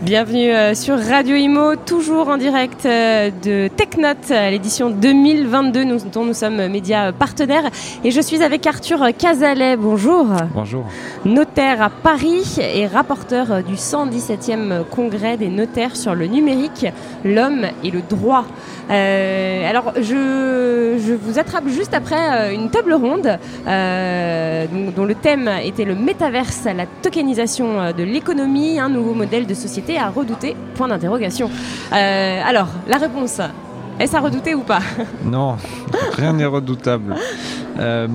Bienvenue euh, sur Radio Imo, toujours en direct euh, de TechNote, l'édition 2022 nous, dont nous sommes médias partenaires. Et je suis avec Arthur Cazalet, bonjour. Bonjour. Notaire à Paris et rapporteur du 117e congrès des notaires sur le numérique, l'homme et le droit. Euh, alors, je, je, vous attrape juste après une table ronde euh, dont, dont, le thème était le métaverse, la tokenisation de l'économie, un nouveau modèle de société à redouter Point d'interrogation. Euh, alors, la réponse, est-ce à redouter ou pas? Non, rien n'est redoutable. Euh,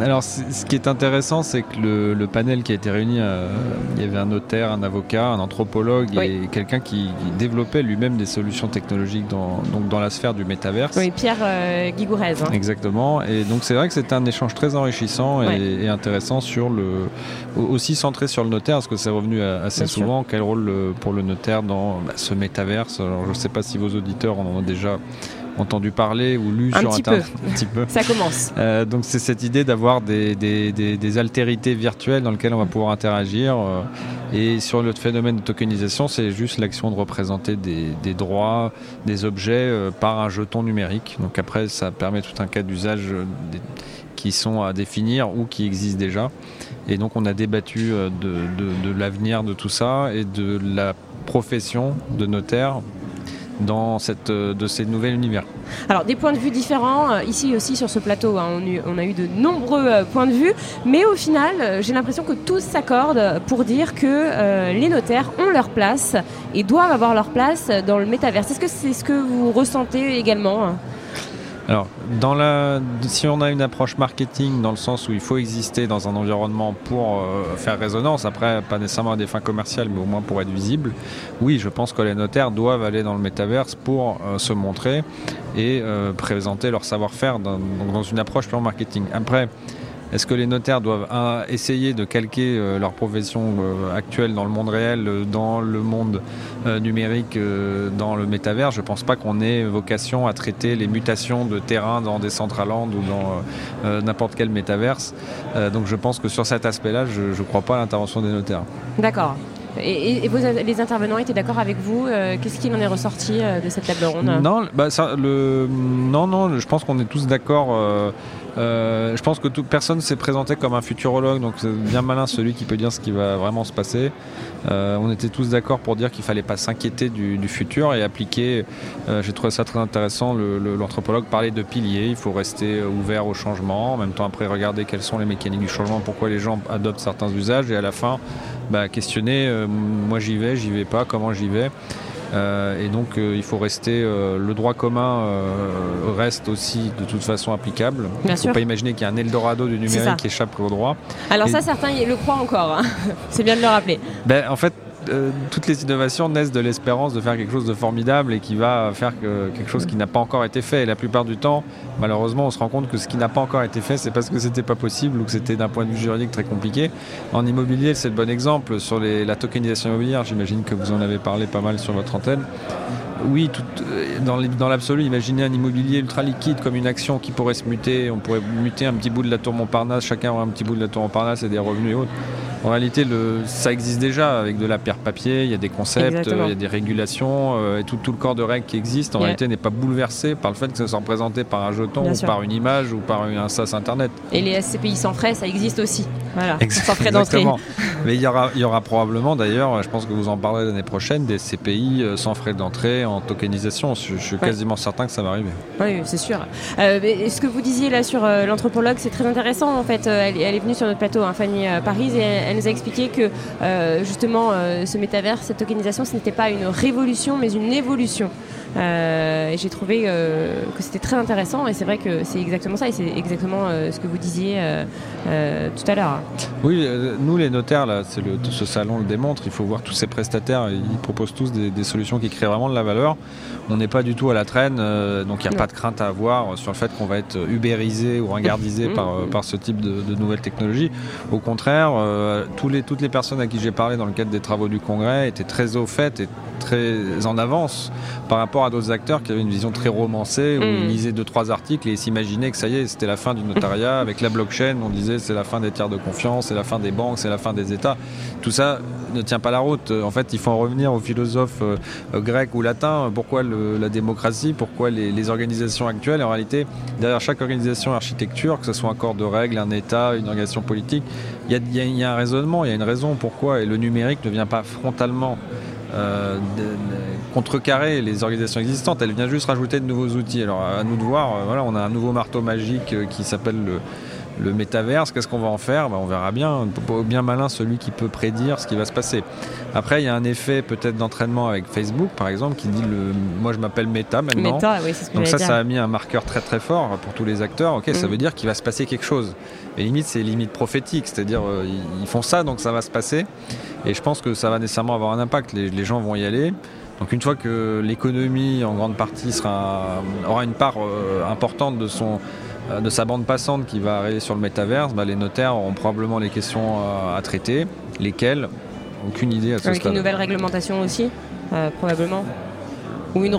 alors, ce qui est intéressant, c'est que le, le, panel qui a été réuni, euh, il y avait un notaire, un avocat, un anthropologue oui. et quelqu'un qui, qui, développait lui-même des solutions technologiques dans, donc dans la sphère du métaverse. Oui, Pierre euh, Guigourez. Hein. Exactement. Et donc, c'est vrai que c'était un échange très enrichissant et, ouais. et, intéressant sur le, aussi centré sur le notaire, parce que c'est revenu assez Bien souvent. Sûr. Quel rôle pour le notaire dans bah, ce métaverse Alors, je ne sais pas si vos auditeurs en ont déjà entendu parler ou lu un sur petit Internet. Peu. un petit peu. Ça commence. Euh, donc c'est cette idée d'avoir des, des, des, des, altérités virtuelles dans lesquelles on va pouvoir interagir. Euh, et sur le phénomène de tokenisation, c'est juste l'action de représenter des, droits, des objets euh, par un jeton numérique. Donc après, ça permet tout un cas d'usage qui sont à définir ou qui existent déjà. Et donc on a débattu de, de, de l'avenir de tout ça et de la profession de notaire dans cette, de ces nouveaux univers. Alors des points de vue différents, euh, ici aussi sur ce plateau, hein, on, a eu de nombreux euh, points de vue, mais au final euh, j'ai l'impression que tous s'accordent pour dire que euh, les notaires ont leur place et doivent avoir leur place dans le métaverse. Est-ce que c'est ce que vous ressentez également alors, dans la, si on a une approche marketing dans le sens où il faut exister dans un environnement pour euh, faire résonance, après pas nécessairement à des fins commerciales, mais au moins pour être visible, oui, je pense que les notaires doivent aller dans le métaverse pour euh, se montrer et euh, présenter leur savoir-faire dans, dans, une approche pure marketing. Après, est-ce que les notaires doivent un, essayer de calquer euh, leur profession euh, actuelle dans le monde réel, euh, dans le monde numérique, dans le métavers? Je ne pense pas qu'on ait vocation à traiter les mutations de terrain dans des Centraland ou dans n'importe quel métaverse. donc je pense que sur cet aspect-là, je ne crois pas à l'intervention des notaires. D'accord. Et, les intervenants étaient d'accord avec vous euh, Qu'est-ce qu'il en est ressorti euh, de cette table ronde? Non, bah non, non, je pense qu'on est tous d'accord. Euh, je pense que toute personne s'est présenté comme un futurologue, donc c'est bien malin celui qui peut dire ce qui va vraiment se passer. On était tous d'accord pour dire qu'il fallait pas s'inquiéter du, futur et appliquer. J'ai trouvé ça très intéressant. L'anthropologue parlait de piliers. Il faut rester ouvert au changement. En même temps, après regarder quelles sont les mécaniques du changement, pourquoi les gens adoptent certains usages, et à la fin, bah, questionner. Moi, j'y vais, j'y vais pas. Comment j'y vais euh, et donc euh, il faut rester, euh, le droit commun reste aussi de toute façon applicable. Il ne faut pas imaginer qu'il y a un Eldorado du numérique qui échappe au droit. Alors et ça, certains le croient encore, hein. c'est bien de le rappeler. Ben, en fait, euh, toutes les innovations naissent de l'espérance de faire quelque chose de formidable et qui va faire que, quelque chose qui n'a pas encore été fait. Et la plupart du temps, malheureusement, on se rend compte que ce qui n'a pas encore été fait, c'est parce que c'était pas possible ou que c'était d'un point de vue juridique très compliqué. En immobilier, c'est le bon exemple. Sur la tokenisation immobilière, j'imagine que vous en avez parlé pas mal sur votre antenne. Oui, euh, dans l'absolu, imaginez un immobilier ultra liquide comme une action qui pourrait se muter. On pourrait muter un petit bout de la tour Montparnasse, chacun aurait un petit bout de la tour Montparnasse et des revenus et autres. En réalité, le, ça existe déjà avec de la pierre papier, il y a des concepts, euh, il y a des régulations, euh, et tout, tout, le corps de règles qui existe, en yeah. réalité, n'est pas bouleversé par le fait que ce soit représenté par un jeton, Bien ou sûr. par une image, ou par un sas internet. Et les SCPI sans frais, ça existe aussi. Voilà, frais d'entrée. Mais il y, aura, il y aura probablement, d'ailleurs, je pense que vous en parlerez l'année prochaine, des CPI sans frais d'entrée en tokenisation. Je, je suis ouais. quasiment certain que ça va arriver. Oui, c'est sûr. Euh, mais ce que vous disiez là sur euh, l'anthropologue, c'est très intéressant. En fait, elle, elle, est venue sur notre plateau, hein, Fanny Paris, et elle, elle, nous a expliqué que euh, justement ce métavers, cette tokenisation, ce n'était pas une révolution, mais une évolution. Et j'ai trouvé que c'était très intéressant et c'est vrai que c'est exactement ça et c'est exactement ce que vous disiez tout à l'heure. Oui, nous les notaires, là, c'est le, ce salon le démontre, il faut voir tous ces prestataires, ils proposent tous des, des solutions qui créent vraiment de la valeur. On n'est pas du tout à la traîne, donc il n'y a pas de crainte à avoir sur le fait qu'on va être ubérisé ou ringardisé par, par ce type de, de nouvelles technologies. Au contraire, tous les, toutes les personnes à qui j'ai parlé dans le cadre des travaux du Congrès étaient très au fait et très en avance par rapport à d'autres acteurs qui avaient une vision très romancée où ils mm. lisaient deux trois articles et s'imaginaient que ça y est c'était la fin du notariat. Avec la blockchain on disait c'est la fin des tiers de confiance c'est la fin des banques c'est la fin des États. Tout ça ne tient pas la route. En fait il faut en revenir aux philosophes euh, grecs ou latins. Pourquoi la démocratie? Pourquoi les, organisations actuelles? En réalité derrière chaque organisation architecture que ce soit un corps de règles un État une organisation politique il y, a, un raisonnement, il y a une raison pourquoi, et le numérique ne vient pas frontalement euh, contrecarrer les organisations existantes, elle vient juste rajouter de nouveaux outils. Alors à nous de voir, euh, on a un nouveau marteau magique euh, qui s'appelle le, le métaverse, qu'est-ce qu'on va en faire? Ben, On verra bien. Bien malin celui qui peut prédire ce qui va se passer. Après, il y a un effet peut-être d'entraînement avec Facebook, par exemple, qui dit le. Moi, je m'appelle Meta maintenant. Meta, oui, ce que Donc ça, dire. ça a mis un marqueur très très fort pour tous les acteurs. Ok, ça mm. veut dire qu'il va se passer quelque chose. Et limite, c'est limite prophétique, c'est-à-dire euh, ils font ça, donc ça va se passer. Et je pense que ça va nécessairement avoir un impact. Les, gens vont y aller. Donc une fois que l'économie en grande partie sera, aura une part euh, importante de son de sa bande passante qui va arriver sur le métaverse, bah, les notaires auront probablement les questions euh, à traiter. Lesquelles? Aucune idée à ce Avec une nouvelle réglementation aussi, euh, probablement ou une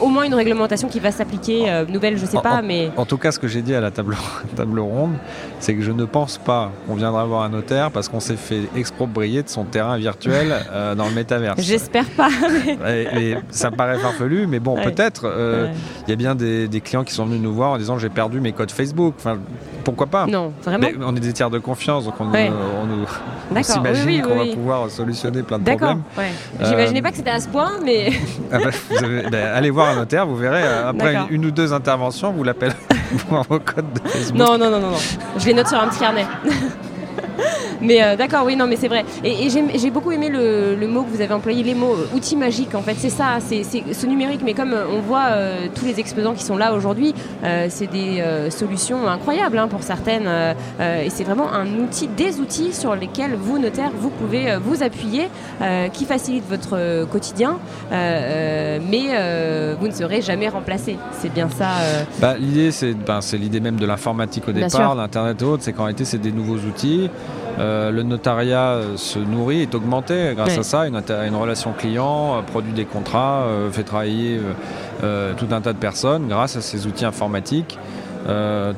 au moins une réglementation qui va s'appliquer euh, nouvelle, je sais pas, mais. En tout cas, ce que j'ai dit à la table, table ronde, c'est que je ne pense pas qu'on viendra voir un notaire parce qu'on s'est fait exproprier de son terrain virtuel euh, dans le métaverse. J'espère pas. Et, ça me paraît farfelu, mais bon, peut-être. Euh, il y a bien des, clients qui sont venus nous voir en disant j'ai perdu mes codes Facebook. Enfin, pourquoi pas Non, vraiment. on est des tiers de confiance, donc on, on, s'imagine qu'on va pouvoir solutionner plein de problèmes. J'imaginais pas que c'était à ce point, mais. Ah bah, vous avez ben, allez voir un notaire, vous verrez, euh, après une, ou deux interventions, vous l'appelez pour vos codes de Facebook. Non, non, non, non, non. Je les note sur un petit carnet. mais euh, d'accord, oui, non, mais c'est vrai. Et, j'ai beaucoup aimé le, mot que vous avez employé, les mots euh, outils magiques. En fait, c'est ça, c'est ce numérique. Mais comme on voit tous les exposants qui sont là aujourd'hui, c'est des solutions incroyables hein, pour certaines. et c'est vraiment un outil, des outils sur lesquels vous, notaires, vous pouvez vous appuyer, qui facilitent votre quotidien. mais vous ne serez jamais remplacé. C'est bien ça. Bah, l'idée, c'est ben, l'idée même de l'informatique au départ, l'Internet et autres, c'est qu'en réalité, c'est des nouveaux outils. Euh, le notariat euh, se nourrit, est augmenté grâce à ça, une, une relation client, euh, produit des contrats, fait travailler tout un tas de personnes grâce à ces outils informatiques.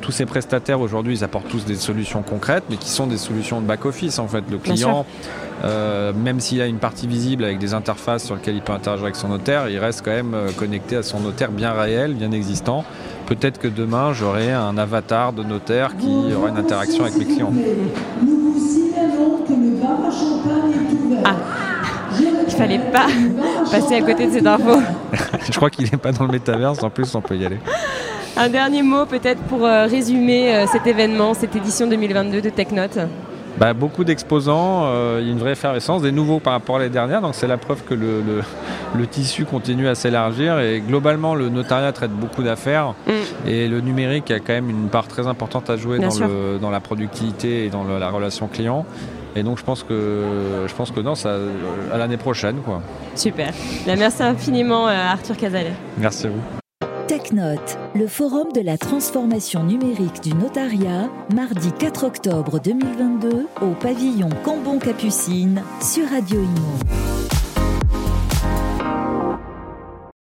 tous ces prestataires aujourd'hui, ils apportent tous des solutions concrètes, mais qui sont des solutions de back-office en fait. Le client, même s'il a une partie visible avec des interfaces sur lesquelles il peut interagir avec son notaire, il reste quand même connecté à son notaire bien réel, bien existant. Peut-être que demain, j'aurai un avatar de notaire qui aura une interaction avec mes clients. Ah, il fallait pas passer à côté de cette info. Je crois qu'il n'est pas dans le métaverse, en plus on peut y aller. Un dernier mot peut-être pour euh, résumer euh, cet événement, cette édition 2022 de TechNote bah, beaucoup d'exposants, euh, il y a une vraie effervescence, des nouveaux par rapport à l'année dernière, donc c'est la preuve que le, le, tissu continue à s'élargir et globalement le notariat traite beaucoup d'affaires mm. et le numérique a quand même une part très importante à jouer dans, le, dans, la productivité et dans la relation client. Et donc je pense que je pense que non, ça à l'année prochaine quoi. Super. Bah, merci infiniment euh, Arthur Casalet. Merci à vous. TechNote, le forum de la transformation numérique du notariat, mardi 4 octobre 2022 au pavillon Cambon Capucine sur Radio Imo.